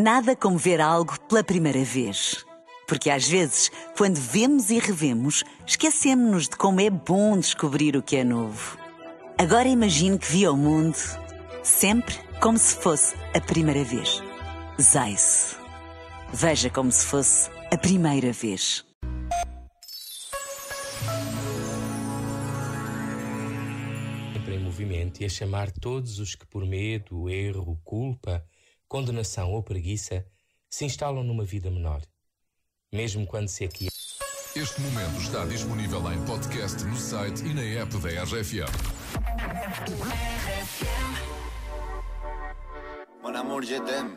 Nada como ver algo pela primeira vez. Porque às vezes, quando vemos e revemos, esquecemos-nos de como é bom descobrir o que é novo. Agora imagine que viu o mundo sempre como se fosse a primeira vez. Zais. Veja como se fosse a primeira vez. Sempre em movimento e a chamar todos os que por medo, erro, culpa condenação ou preguiça se instalam numa vida menor. Mesmo quando se aqui. Este momento está disponível em podcast no site e na app da RFM. Mon amour, je t'aime.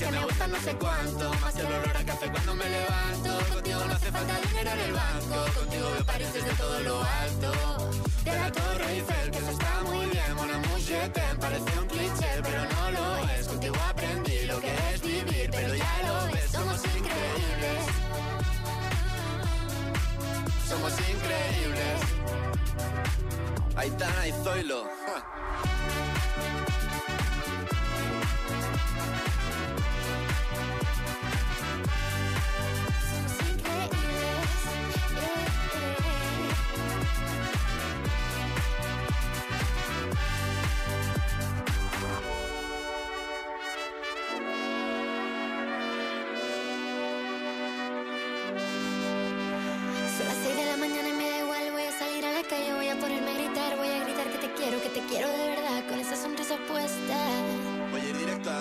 que me gusta no sé cuánto, más el olor a café cuando me levanto. Contigo no hace falta dinero en el banco, contigo veo París desde todo lo alto. De la Torre Eiffel, que eso está muy bien, mon amour, je t'aime, parece un cliché, pero no lo es. Contigo aprendí lo que es vivir, pero ya lo ves, somos increíbles. Somos increíbles. Aitana y Zoilo. ja.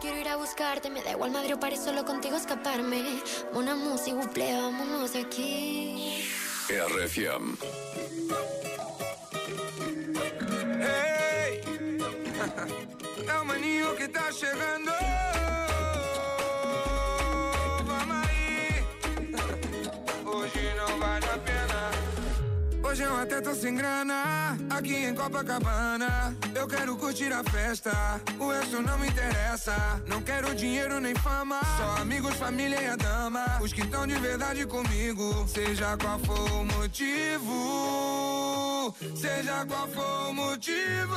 quiero ir a buscarte. Me da igual Madrid o París, solo contigo escaparme. Una música, buple, vámonos de aquí. RFM. Hey, é o maninho que tá chegando. Vamos aí, hoje não vale a pena. Eu até tô sem grana, aqui em Copacabana. Eu quero curtir a festa, o resto não me interessa. Não quero dinheiro nem fama, só amigos, família e a dama. Os que estão de verdade comigo, seja qual for o motivo. Seja qual for o motivo.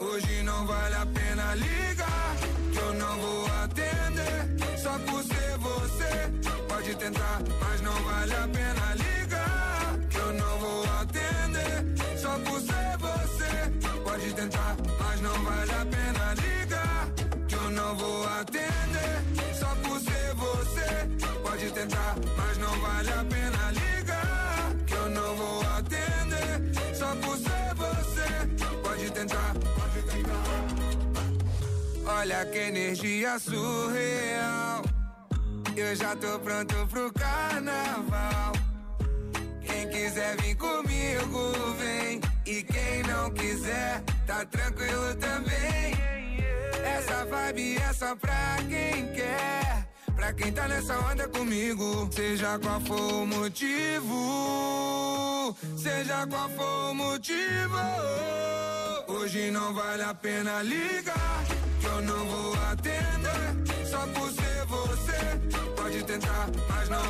Hoje não vale a pena ligar, que eu não vou atender. Só por ser você, pode tentar, mas não vale a pena Olha que energia surreal. Eu já tô pronto pro carnaval. Quem quiser vir comigo, vem. E quem não quiser, tá tranquilo também. Essa vibe é só pra quem quer. Pra quem tá nessa onda comigo, seja qual for o motivo, seja qual for o motivo, hoje não vale a pena ligar eu não vou atender. Só por ser você, pode tentar, mas não.